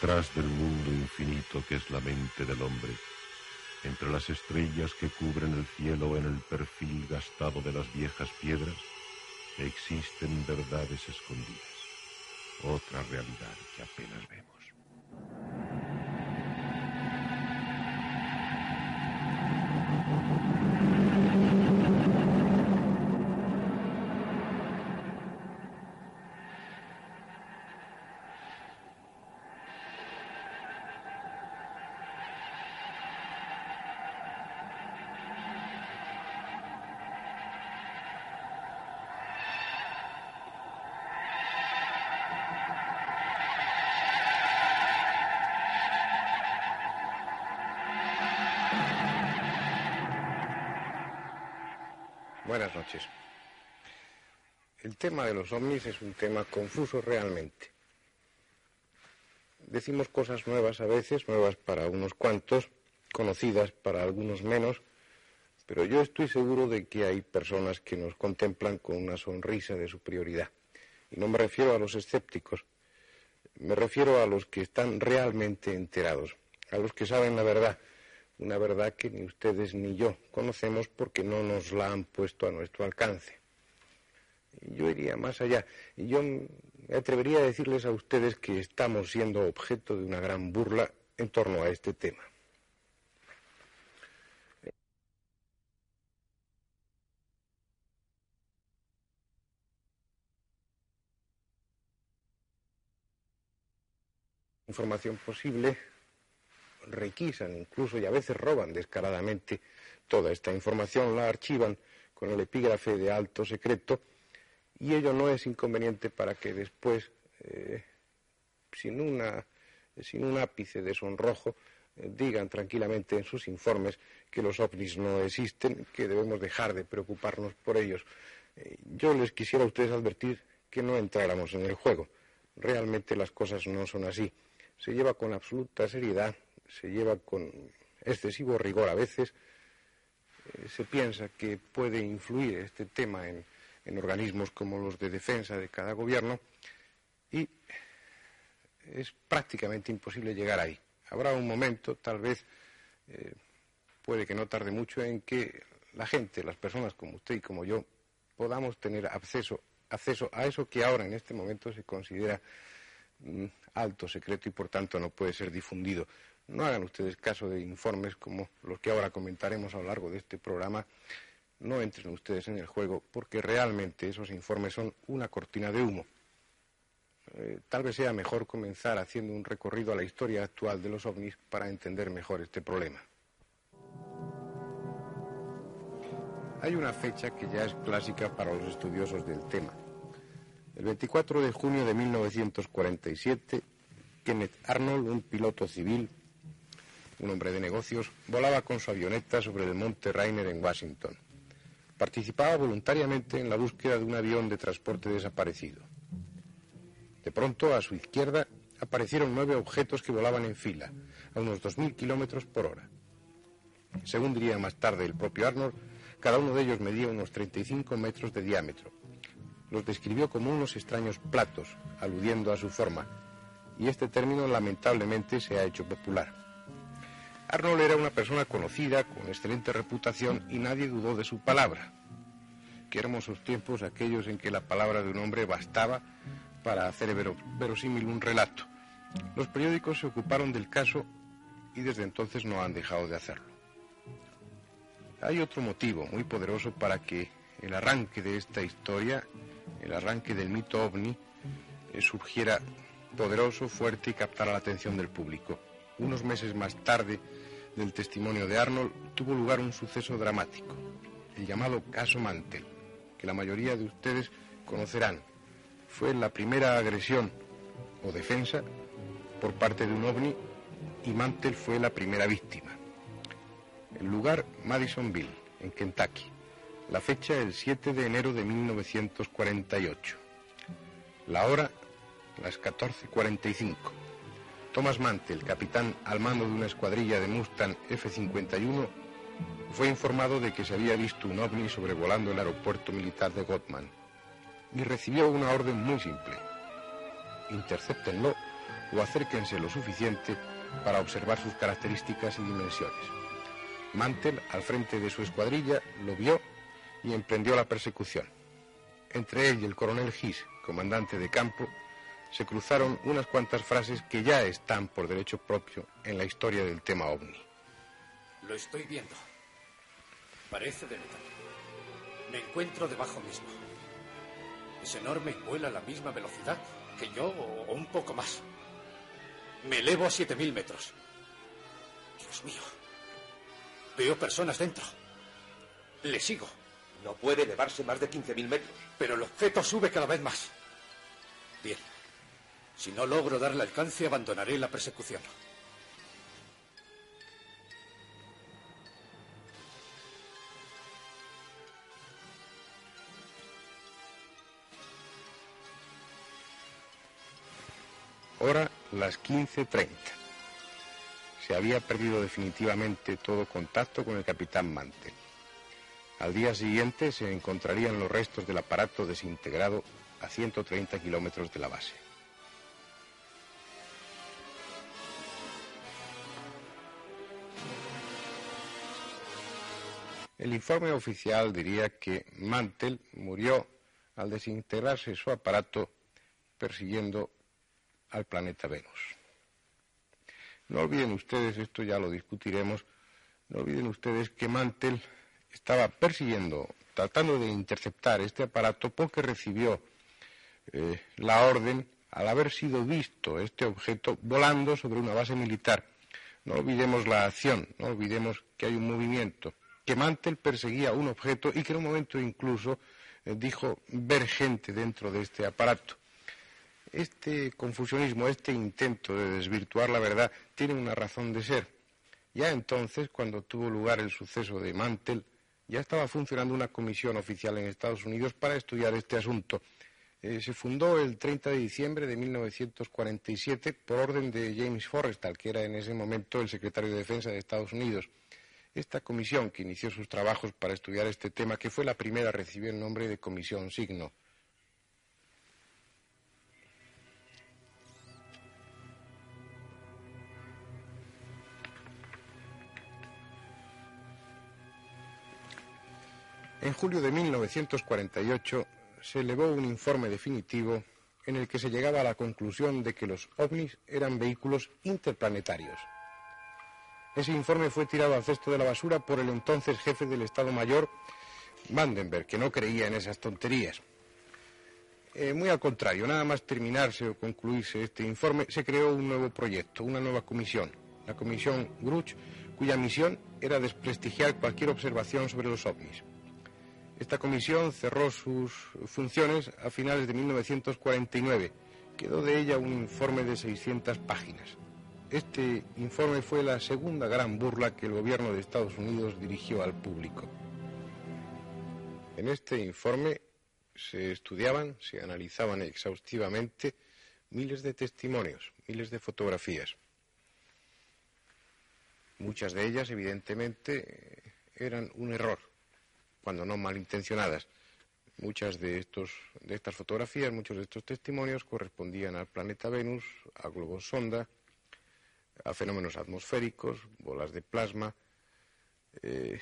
detrás del mundo infinito que es la mente del hombre, entre las estrellas que cubren el cielo en el perfil gastado de las viejas piedras, existen verdades escondidas, otra realidad que apenas vemos. Buenas noches. El tema de los ovnis es un tema confuso realmente. Decimos cosas nuevas a veces, nuevas para unos cuantos, conocidas para algunos menos, pero yo estoy seguro de que hay personas que nos contemplan con una sonrisa de superioridad. Y no me refiero a los escépticos, me refiero a los que están realmente enterados, a los que saben la verdad, una verdad que ni ustedes ni yo conocemos porque no nos la han puesto a nuestro alcance. Yo iría más allá. Yo me atrevería a decirles a ustedes que estamos siendo objeto de una gran burla en torno a este tema. Información posible requisan incluso y a veces roban descaradamente toda esta información, la archivan con el epígrafe de alto secreto y ello no es inconveniente para que después, eh, sin, una, sin un ápice de sonrojo, eh, digan tranquilamente en sus informes que los ovnis no existen, que debemos dejar de preocuparnos por ellos. Eh, yo les quisiera a ustedes advertir que no entráramos en el juego. Realmente las cosas no son así. Se lleva con absoluta seriedad se lleva con excesivo rigor a veces. Eh, se piensa que puede influir este tema en, organismos como los de defensa de cada gobierno y es prácticamente imposible llegar ahí. Habrá un momento, tal vez, eh, puede que no tarde mucho, en que la gente, las personas como usted y como yo, podamos tener acceso, acceso a eso que ahora en este momento se considera mm, alto secreto y por tanto no puede ser difundido. No hagan ustedes caso de informes como los que ahora comentaremos a lo largo de este programa. No entren ustedes en el juego porque realmente esos informes son una cortina de humo. Eh, tal vez sea mejor comenzar haciendo un recorrido a la historia actual de los ovnis para entender mejor este problema. Hay una fecha que ya es clásica para los estudiosos del tema. El 24 de junio de 1947, Kenneth Arnold, un piloto civil, un hombre de negocios, volaba con su avioneta sobre el monte Rainer en Washington. Participaba voluntariamente en la búsqueda de un avión de transporte desaparecido. De pronto, a su izquierda, aparecieron nueve objetos que volaban en fila, a unos 2.000 kilómetros por hora. Según diría más tarde el propio Arnold, cada uno de ellos medía unos 35 metros de diámetro. Los describió como unos extraños platos, aludiendo a su forma, y este término lamentablemente se ha hecho popular. Arnold era una persona conocida, con excelente reputación, y nadie dudó de su palabra. Qué hermosos tiempos aquellos en que la palabra de un hombre bastaba para hacer verosímil un relato. Los periódicos se ocuparon del caso y desde entonces no han dejado de hacerlo. Hay otro motivo muy poderoso para que el arranque de esta historia, el arranque del mito ovni, eh, surgiera poderoso, fuerte y captara la atención del público. Unos meses más tarde, del testimonio de Arnold tuvo lugar un suceso dramático, el llamado caso Mantel, que la mayoría de ustedes conocerán. Fue la primera agresión o defensa por parte de un ovni y Mantel fue la primera víctima. El lugar Madisonville, en Kentucky. La fecha el 7 de enero de 1948. La hora las 14.45. Thomas Mantel, capitán al mando de una escuadrilla de Mustang F-51, fue informado de que se había visto un ovni sobrevolando el aeropuerto militar de Gottman y recibió una orden muy simple. Intercéptenlo o acérquense lo suficiente para observar sus características y dimensiones. Mantel, al frente de su escuadrilla, lo vio y emprendió la persecución. Entre él y el coronel Gis, comandante de campo, se cruzaron unas cuantas frases que ya están por derecho propio en la historia del tema ovni. Lo estoy viendo. Parece de metal. Me encuentro debajo mismo. Es enorme y vuela a la misma velocidad que yo o un poco más. Me elevo a 7.000 metros. Dios mío. Veo personas dentro. Le sigo. No puede elevarse más de 15.000 metros. Pero el objeto sube cada vez más. Bien. Si no logro darle alcance, abandonaré la persecución. Hora las 15.30. Se había perdido definitivamente todo contacto con el capitán Mantel. Al día siguiente se encontrarían los restos del aparato desintegrado a 130 kilómetros de la base. El informe oficial diría que Mantel murió al desintegrarse su aparato persiguiendo al planeta Venus. No olviden ustedes, esto ya lo discutiremos, no olviden ustedes que Mantel estaba persiguiendo, tratando de interceptar este aparato porque recibió eh, la orden al haber sido visto este objeto volando sobre una base militar. No olvidemos la acción, no olvidemos que hay un movimiento, que Mantel perseguía un objeto y que en un momento incluso eh, dijo ver gente dentro de este aparato. Este confusionismo, este intento de desvirtuar la verdad, tiene una razón de ser. Ya entonces, cuando tuvo lugar el suceso de Mantel, ya estaba funcionando una comisión oficial en Estados Unidos para estudiar este asunto. Eh, se fundó el 30 de diciembre de 1947 por orden de James Forrestal, que era en ese momento el secretario de Defensa de Estados Unidos. Esta comisión que inició sus trabajos para estudiar este tema, que fue la primera, recibió el nombre de Comisión Signo. En julio de 1948 se elevó un informe definitivo en el que se llegaba a la conclusión de que los ovnis eran vehículos interplanetarios. Ese informe fue tirado al cesto de la basura por el entonces jefe del Estado Mayor, Vandenberg, que no creía en esas tonterías. Eh, muy al contrario, nada más terminarse o concluirse este informe, se creó un nuevo proyecto, una nueva comisión, la Comisión Gruch, cuya misión era desprestigiar cualquier observación sobre los ovnis. Esta comisión cerró sus funciones a finales de 1949. Quedó de ella un informe de 600 páginas. Este informe fue la segunda gran burla que el gobierno de Estados Unidos dirigió al público. En este informe se estudiaban, se analizaban exhaustivamente miles de testimonios, miles de fotografías. Muchas de ellas, evidentemente, eran un error, cuando no malintencionadas. Muchas de, estos, de estas fotografías, muchos de estos testimonios correspondían al planeta Venus, a globos sonda, a fenómenos atmosféricos, bolas de plasma, eh,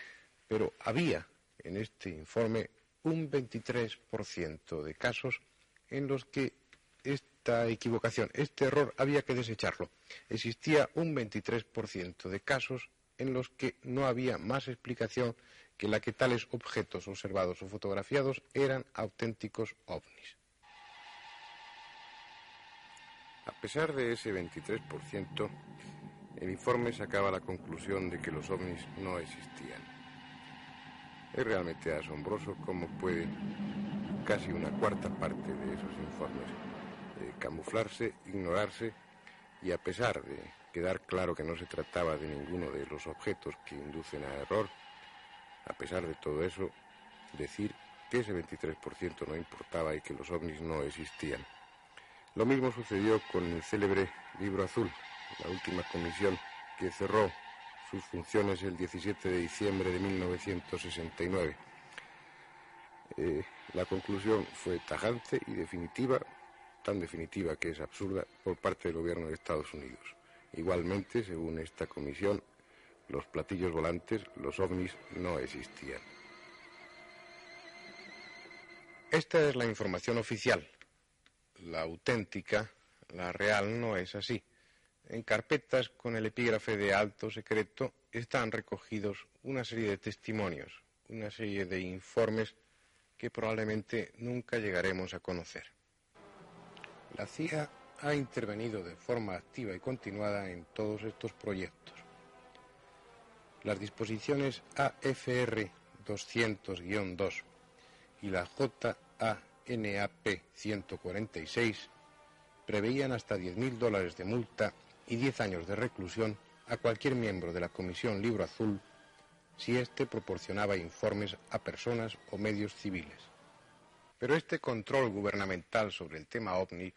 pero había en este informe un 23% de casos en los que esta equivocación, este error, había que desecharlo. Existía un 23% de casos en los que no había más explicación que la que tales objetos observados o fotografiados eran auténticos ovnis. A pesar de ese 23%, el informe sacaba la conclusión de que los ovnis no existían. Es realmente asombroso cómo puede casi una cuarta parte de esos informes eh, camuflarse, ignorarse y a pesar de quedar claro que no se trataba de ninguno de los objetos que inducen a error, a pesar de todo eso, decir que ese 23% no importaba y que los ovnis no existían. Lo mismo sucedió con el célebre Libro Azul, la última comisión que cerró sus funciones el 17 de diciembre de 1969. Eh, la conclusión fue tajante y definitiva tan definitiva que es absurda por parte del gobierno de Estados Unidos. Igualmente, según esta comisión, los platillos volantes, los ovnis, no existían. Esta es la información oficial. La auténtica, la real, no es así. En carpetas con el epígrafe de alto secreto están recogidos una serie de testimonios, una serie de informes que probablemente nunca llegaremos a conocer. La CIA ha intervenido de forma activa y continuada en todos estos proyectos. Las disposiciones AFR 200-2 y la JANAP 146 preveían hasta 10.000 dólares de multa y 10 años de reclusión a cualquier miembro de la Comisión Libro Azul si éste proporcionaba informes a personas o medios civiles. Pero este control gubernamental sobre el tema OVNI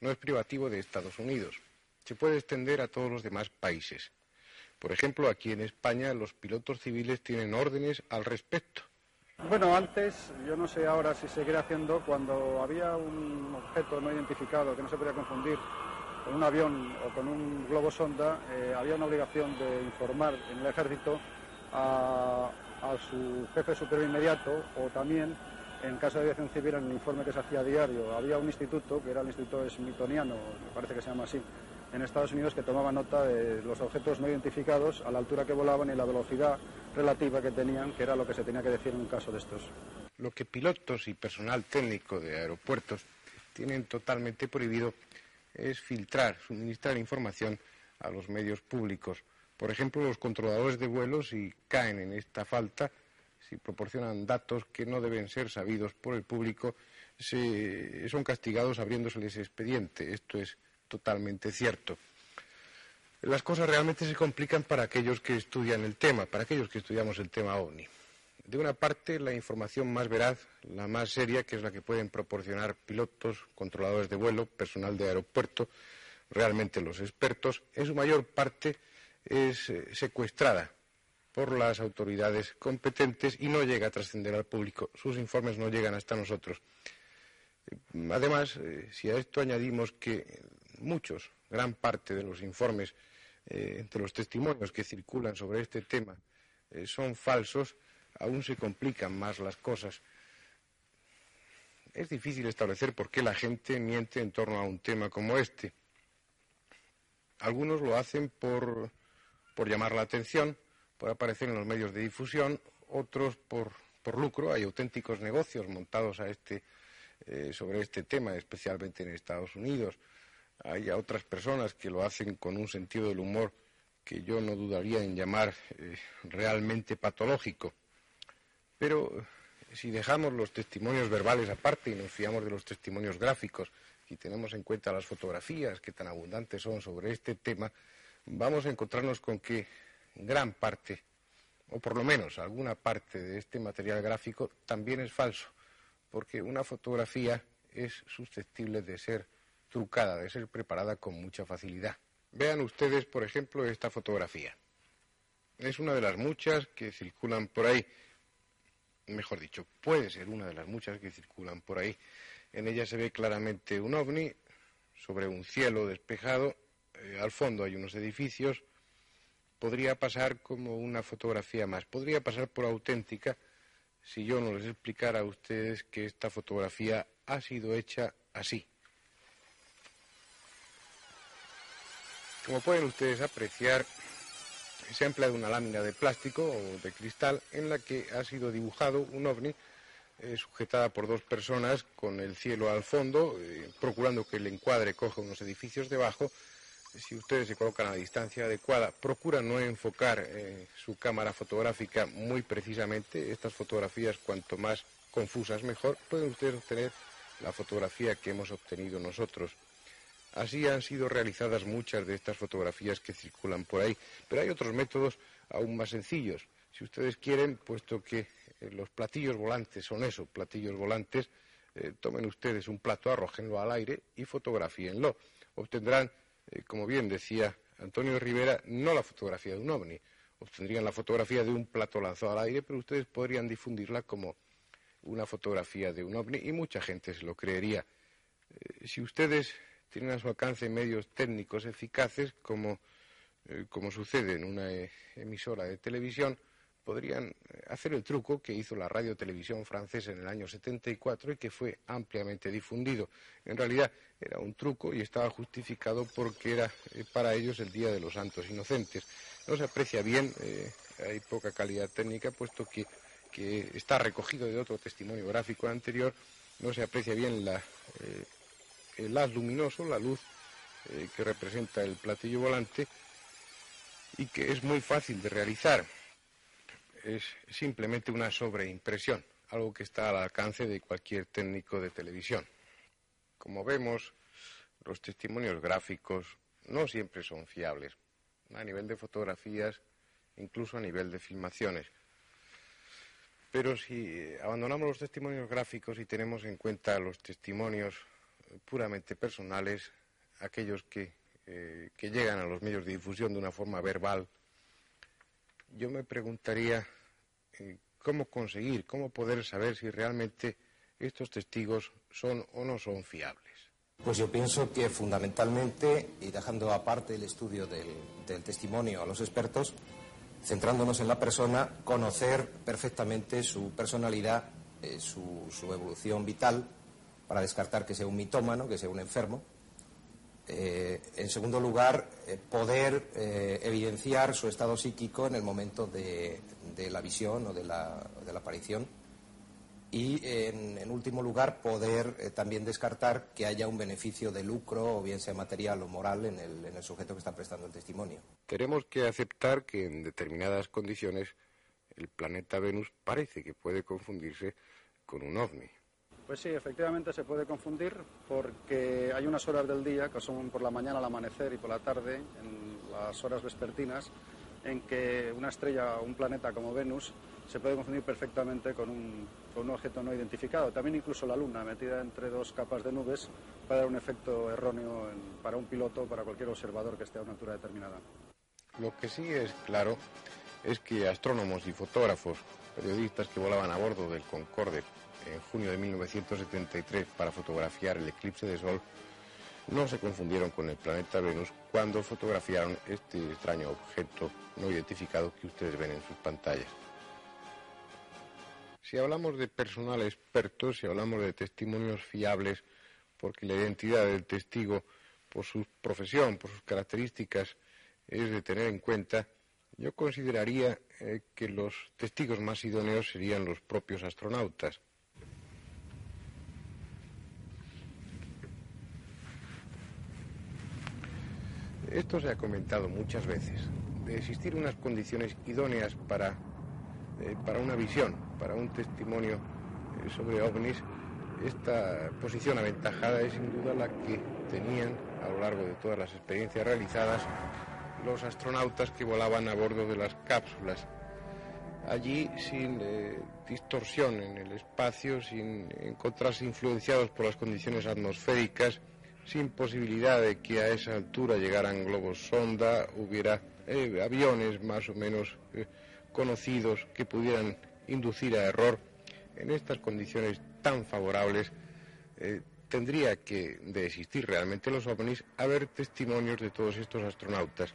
no es privativo de Estados Unidos. Se puede extender a todos los demás países. Por ejemplo, aquí en España los pilotos civiles tienen órdenes al respecto. Bueno, antes, yo no sé ahora si seguirá haciendo, cuando había un objeto no identificado que no se podía confundir con un avión o con un globo sonda, eh, había una obligación de informar en el ejército a, su jefe superior inmediato o también en caso de aviación civil en el informe que se hacía diario. Había un instituto, que era el Instituto Smithsoniano, me parece que se llama así, en Estados Unidos que tomaba nota de los objetos no identificados a la altura que volaban y la velocidad relativa que tenían, que era lo que se tenía que decir en un caso de estos. Lo que pilotos y personal técnico de aeropuertos tienen totalmente prohibido es filtrar, suministrar información a los medios públicos. Por ejemplo, los controladores de vuelos, si caen en esta falta, si proporcionan datos que no deben ser sabidos por el público, son castigados abriéndoseles expediente. Esto es totalmente cierto. Las cosas realmente se complican para aquellos que estudian el tema, para aquellos que estudiamos el tema OVNI. De una parte, la información más veraz, la más seria, que es la que pueden proporcionar pilotos, controladores de vuelo, personal de aeropuerto, realmente los expertos, en su mayor parte es eh, secuestrada por las autoridades competentes y no llega a trascender al público. Sus informes no llegan hasta nosotros. Además, eh, si a esto añadimos que muchos, gran parte de los informes, eh, de los testimonios que circulan sobre este tema son falsos, aún se complican más las cosas. Es difícil establecer por qué la gente miente en torno a un tema como este. Algunos lo hacen por, llamar la atención, por aparecer en los medios de difusión, otros por, lucro. Hay auténticos negocios montados a este, eh, sobre este tema, especialmente en Estados Unidos. Hay otras personas que lo hacen con un sentido del humor que yo no dudaría en llamar eh, realmente patológico. Pero si dejamos los testimonios verbales aparte y nos fiamos de los testimonios gráficos y tenemos en cuenta las fotografías que tan abundantes son sobre este tema, vamos a encontrarnos con que gran parte, o por lo menos alguna parte de este material gráfico también es falso, porque una fotografía es susceptible de ser trucada, de ser preparada con mucha facilidad. Vean ustedes, por ejemplo, esta fotografía. Es una de las muchas que circulan por ahí mejor dicho, puede ser una de las muchas que circulan por ahí. En ella se ve claramente un ovni sobre un cielo despejado, eh, al fondo hay unos edificios, podría pasar como una fotografía más, podría pasar por auténtica si yo no les explicara a ustedes que esta fotografía ha sido hecha así. Como pueden ustedes apreciar, se ha empleado una lámina de plástico o de cristal en la que ha sido dibujado un ovni eh, sujetada por dos personas con el cielo al fondo, eh, procurando que el encuadre coja unos edificios debajo. Si ustedes se colocan a la distancia adecuada, procuran no enfocar eh, su cámara fotográfica muy precisamente. Estas fotografías, cuanto más confusas mejor, pueden ustedes obtener la fotografía que hemos obtenido nosotros. Así han sido realizadas muchas de estas fotografías que circulan por ahí, pero hay otros métodos aún más sencillos. Si ustedes quieren, puesto que eh, los platillos volantes son eso, platillos volantes, eh, tomen ustedes un plato, arrójenlo al aire y fotografíenlo. Obtendrán, eh, como bien decía Antonio Rivera, no la fotografía de un ovni, obtendrían la fotografía de un plato lanzado al aire, pero ustedes podrían difundirla como una fotografía de un ovni y mucha gente se lo creería. Si ustedes tienen a su alcance medios técnicos eficaces, como, eh, como sucede en una emisora de televisión, podrían hacer el truco que hizo la radio-televisión francesa en el año 74 y que fue ampliamente difundido. En realidad era un truco y estaba justificado porque era para ellos el Día de los Santos Inocentes. No se aprecia bien, hay poca calidad técnica, puesto que que está recogido de otro testimonio gráfico anterior, no se aprecia bien la, eh, el haz luminoso, la luz eh, que representa el platillo volante y que es muy fácil de realizar. Es simplemente una sobreimpresión, algo que está al alcance de cualquier técnico de televisión. Como vemos, los testimonios gráficos no siempre son fiables, a nivel de fotografías, incluso a nivel de filmaciones. Pero si abandonamos los testimonios gráficos y tenemos en cuenta los testimonios puramente personales, aquellos que, eh, que llegan a los medios de difusión de una forma verbal, yo me preguntaría eh, cómo conseguir, cómo poder saber si realmente estos testigos son o no son fiables. Pues yo pienso que fundamentalmente, y dejando aparte el estudio del, testimonio a los expertos, centrándonos en la persona, conocer perfectamente su personalidad, eh, su, evolución vital, para descartar que sea un mitómano, que sea un enfermo. Eh, en segundo lugar, eh, poder evidenciar su estado psíquico en el momento de, la visión o de la aparición y, en, último lugar, poder eh, también descartar que haya un beneficio de lucro, o bien sea material o moral, en el, en el sujeto que está prestando el testimonio. Tenemos que aceptar que en determinadas condiciones el planeta Venus parece que puede confundirse con un ovni. Pues sí, efectivamente se puede confundir porque hay unas horas del día, que son por la mañana al amanecer y por la tarde, en las horas vespertinas, en que una estrella o un planeta como Venus se puede confundir perfectamente con un, objeto no identificado. También incluso la Luna, metida entre dos capas de nubes, puede dar un efecto erróneo para un piloto o para cualquier observador que esté a una altura determinada. Lo que sí es claro es que astrónomos y fotógrafos, periodistas que volaban a bordo del Concorde en junio de 1973 para fotografiar el eclipse de Sol, no se confundieron con el planeta Venus cuando fotografiaron este extraño objeto no identificado que ustedes ven en sus pantallas. Si hablamos de personal experto, si hablamos de testimonios fiables, porque la identidad del testigo, por su profesión, por sus características, es de tener en cuenta, yo consideraría eh, que los testigos más idóneos serían los propios astronautas. Esto se ha comentado muchas veces, de existir unas condiciones idóneas para eh, para una visión, para un testimonio eh, sobre ovnis, esta posición aventajada es sin duda la que tenían a lo largo de todas las experiencias realizadas los astronautas que volaban a bordo de las cápsulas. Allí sin eh, distorsión en el espacio, sin encontrarse influenciados por las condiciones atmosféricas, sin posibilidad de que a esa altura llegaran globos sonda, hubiera aviones más o menos conocidos que pudieran inducir a error, en estas condiciones tan favorables, eh, tendría que, de existir realmente los ovnis, haber testimonios de todos estos astronautas.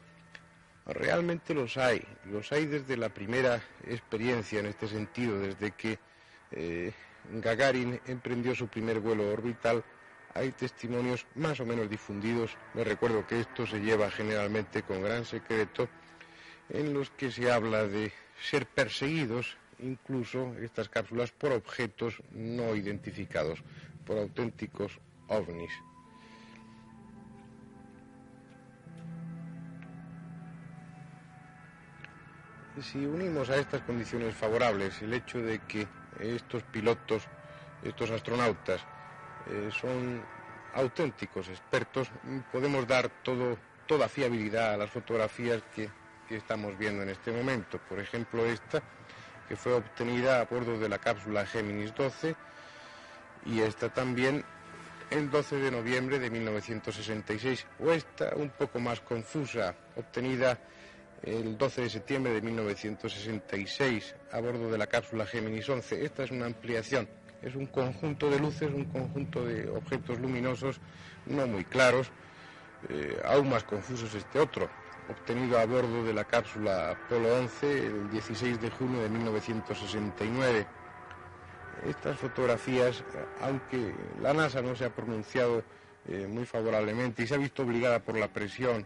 Realmente los hay, los hay desde la primera experiencia en este sentido, desde que eh, Gagarin emprendió su primer vuelo orbital, hay testimonios más o menos difundidos, me recuerdo que esto se lleva generalmente con gran secreto, en los que se habla de ser perseguidos incluso estas cápsulas por objetos no identificados, por auténticos ovnis. Si unimos a estas condiciones favorables el hecho de que estos pilotos, estos astronautas, eh, son auténticos expertos, podemos dar todo, toda fiabilidad a las fotografías que que estamos viendo en este momento. Por ejemplo, esta que fue obtenida a bordo de la cápsula Géminis 12 y esta también el 12 de noviembre de 1966, o esta un poco más confusa, obtenida el 12 de septiembre de 1966 a bordo de la cápsula Géminis 11. Esta es una ampliación Es un conjunto de luces, un conjunto de objetos luminosos no muy claros, eh, aún más confusos este otro, obtenido a bordo de la cápsula Apolo 11 el 16 de junio de 1969. Estas fotografías, aunque la NASA no se ha pronunciado eh, muy favorablemente y se ha visto obligada por la presión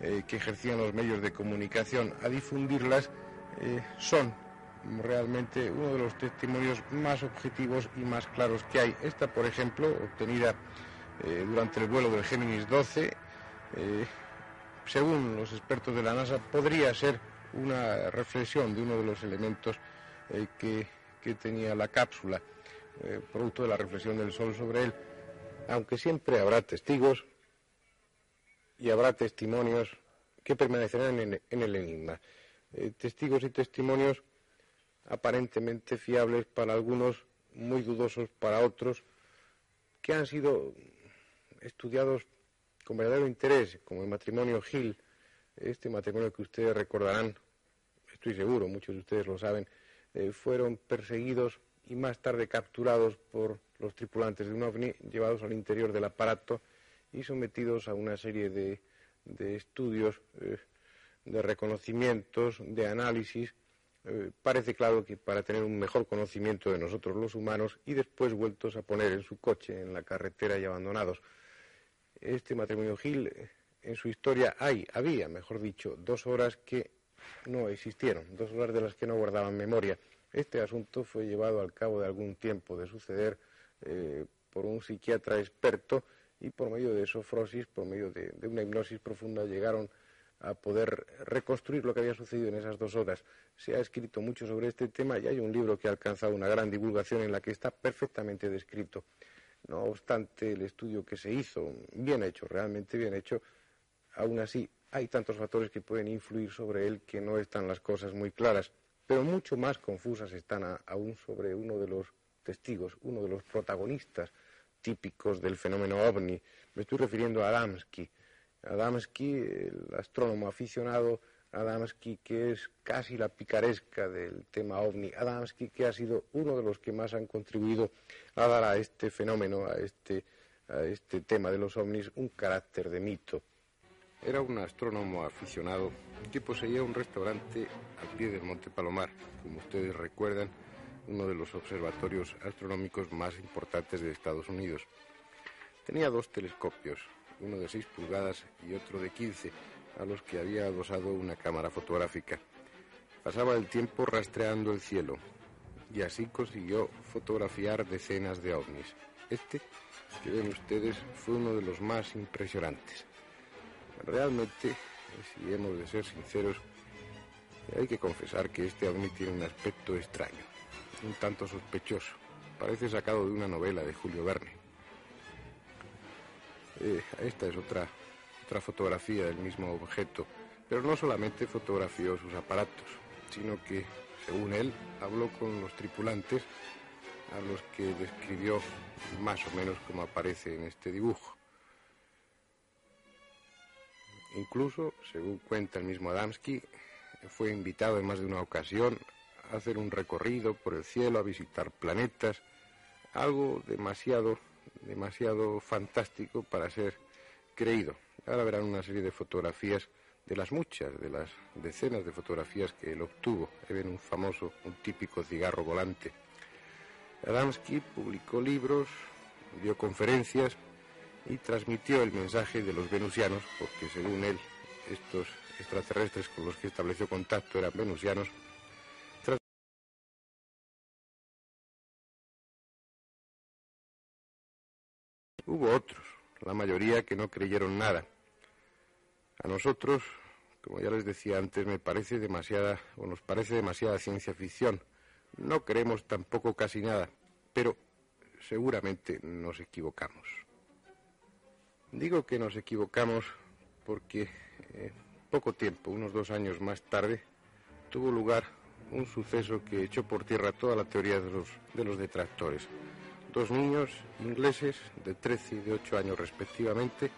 eh, que ejercían los medios de comunicación a difundirlas, son realmente uno de los testimonios más objetivos y más claros que hay. Esta, por ejemplo, obtenida durante el vuelo del Géminis 12, según los expertos de la NASA, podría ser una reflexión de uno de los elementos eh, que, tenía la cápsula, eh, producto de la reflexión del Sol sobre él, aunque siempre habrá testigos y habrá testimonios que permanecerán en, el enigma. Eh, testigos y testimonios aparentemente fiables para algunos, muy dudosos para otros, que han sido estudiados con verdadero interés, como el matrimonio Gil, este matrimonio que ustedes recordarán, estoy seguro, muchos de ustedes lo saben, eh, fueron perseguidos y más tarde capturados por los tripulantes de un ovni, llevados al interior del aparato y sometidos a una serie de, estudios, eh, de reconocimientos, de análisis. Eh, parece claro que para tener un mejor conocimiento de nosotros los humanos y después vueltos a poner en su coche en la carretera y abandonados este matrimonio Gil, en su historia hay, había, mejor dicho, dos horas que no existieron, dos horas de las que no guardaban memoria. Este asunto fue llevado al cabo de algún tiempo de suceder eh, por un psiquiatra experto y por medio de sofrosis, por medio de, una hipnosis profunda, llegaron a poder reconstruir lo que había sucedido en esas dos horas. Se ha escrito mucho sobre este tema y hay un libro que ha alcanzado una gran divulgación en la que está perfectamente descrito. No obstante, el estudio que se hizo, bien hecho, realmente bien hecho, aún así hay tantos factores que pueden influir sobre él que no están las cosas muy claras, pero mucho más confusas están aún sobre uno de los testigos, uno de los protagonistas típicos del fenómeno ovni. Me estoy refiriendo a Adamski. Adamski, el astrónomo aficionado, Adamski, que es casi la picaresca del tema ovni, Adamski, que ha sido uno de los que más han contribuido a dar a este fenómeno, a este, a este tema de los ovnis, un carácter de mito. Era un astrónomo aficionado que poseía un restaurante al pie del Monte Palomar, como ustedes recuerdan, uno de los observatorios astronómicos más importantes de Estados Unidos. Tenía dos telescopios, uno de 6 pulgadas y otro de 15 a los que había adosado una cámara fotográfica. Pasaba el tiempo rastreando el cielo y así consiguió fotografiar decenas de ovnis. Este, que ven ustedes, fue uno de los más impresionantes. Realmente, si hemos de ser sinceros, hay que confesar que este ovni tiene un aspecto extraño, un tanto sospechoso. Parece sacado de una novela de Julio Verne. Eh, esta es otra otra fotografía del mismo objeto, pero no solamente fotografió sus aparatos, sino que, según él, habló con los tripulantes a los que describió más o menos como aparece en este dibujo. Incluso, según cuenta el mismo Adamski, fue invitado en más de una ocasión a hacer un recorrido por el cielo, a visitar planetas, algo demasiado, demasiado fantástico para ser creído. Ahora verán una serie de fotografías de las muchas, de las decenas de fotografías que él obtuvo. Ahí ven un famoso, un típico cigarro volante. Adamski publicó libros, dio conferencias y transmitió el mensaje de los venusianos, porque según él, estos extraterrestres con los que estableció contacto eran venusianos. Hubo otros, la mayoría que no creyeron nada. A nosotros, como ya les decía antes, me parece demasiada, o nos parece demasiada ciencia ficción. No creemos tampoco casi nada, pero seguramente nos equivocamos. Digo que nos equivocamos porque eh, poco tiempo, unos dos años más tarde, tuvo lugar un suceso que echó por tierra toda la teoría de los, de los detractores. Dos niños ingleses de 13 y de 8 años respectivamente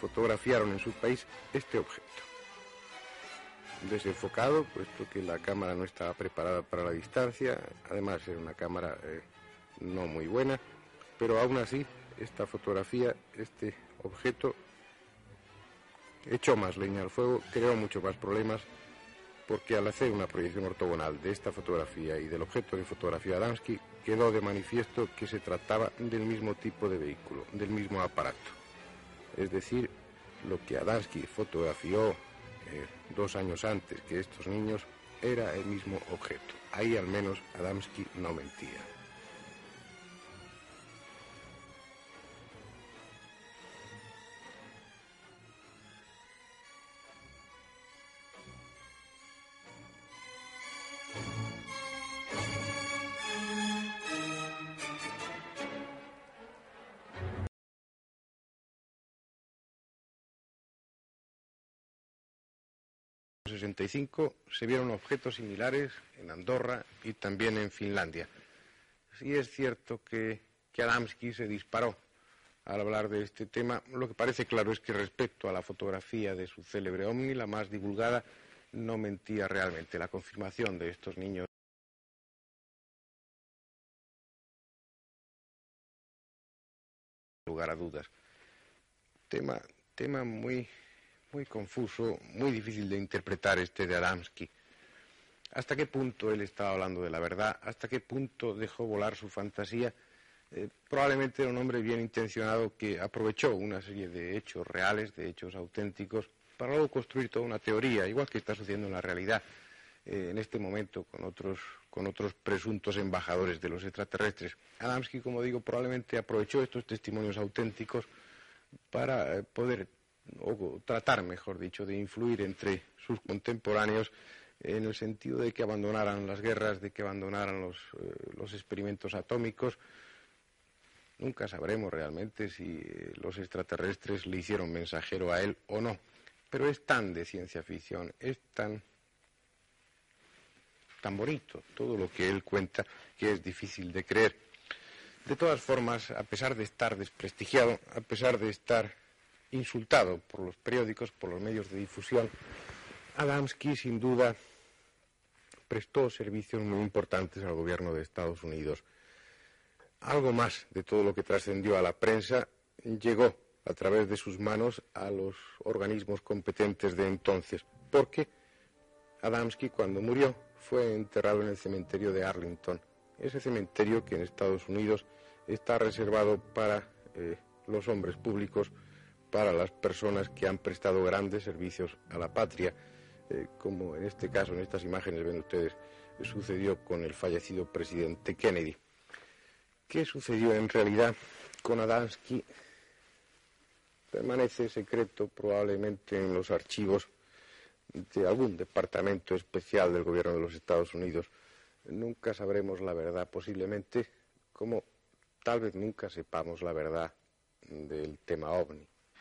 fotografiaron en su país este objeto. Desenfocado, puesto que la cámara no estaba preparada para la distancia, además era una cámara eh, no muy buena, pero aún así esta fotografía, este objeto, echó más leña al fuego, creó muchos más problemas, porque al hacer una proyección ortogonal de esta fotografía y del objeto que fotografió Adamski, quedó de manifiesto que se trataba del mismo tipo de vehículo, del mismo aparato. Es decir, lo que Adamski fotografió eh, dos años antes que estos niños era el mismo objeto. Ahí al menos Adamski no mentía. 65 se vieron objetos similares en Andorra y también en Finlandia. Sí es cierto que, Adamski se disparó al hablar de este tema. Lo que parece claro es que respecto a la fotografía de su célebre Omni, la más divulgada, no mentía realmente. La confirmación de estos niños lugar a. Tema, tema muy, muy confuso, muy difícil de interpretar este de Adamski. ¿Hasta qué punto él estaba hablando de la verdad? ¿Hasta qué punto dejó volar su fantasía? Eh, probablemente era un hombre bien intencionado que aprovechó una serie de hechos reales, de hechos auténticos, para luego construir toda una teoría, igual que está sucediendo en la realidad eh, en este momento con otros, con otros presuntos embajadores de los extraterrestres. Adamski, como digo, probablemente aprovechó estos testimonios auténticos para eh, poder o tratar, mejor dicho, de influir entre sus contemporáneos en el sentido de que abandonaran las guerras, de que abandonaran los, eh, experimentos atómicos. Nunca sabremos realmente si eh, los extraterrestres le hicieron mensajero a él o no. Pero es tan de ciencia ficción, es tan, tan bonito todo lo que él cuenta que es difícil de creer. De todas formas, a pesar de estar desprestigiado, a pesar de estar insultado por los periódicos, por los medios de difusión, Adamski sin duda prestó servicios muy importantes al gobierno de Estados Unidos. Algo más de todo lo que trascendió a la prensa llegó a través de sus manos a los organismos competentes de entonces, porque Adamski cuando murió fue enterrado en el cementerio de Arlington, ese cementerio que en Estados Unidos está reservado para eh, los hombres públicos para las personas que han prestado grandes servicios a la patria, eh, como en este caso, en estas imágenes ven ustedes, sucedió con el fallecido presidente Kennedy. ¿Qué sucedió en realidad con Adamski? Permanece secreto probablemente en los archivos de algún departamento especial del gobierno de los Estados Unidos. Nunca sabremos la verdad, posiblemente, como tal vez nunca sepamos la verdad del tema ovni.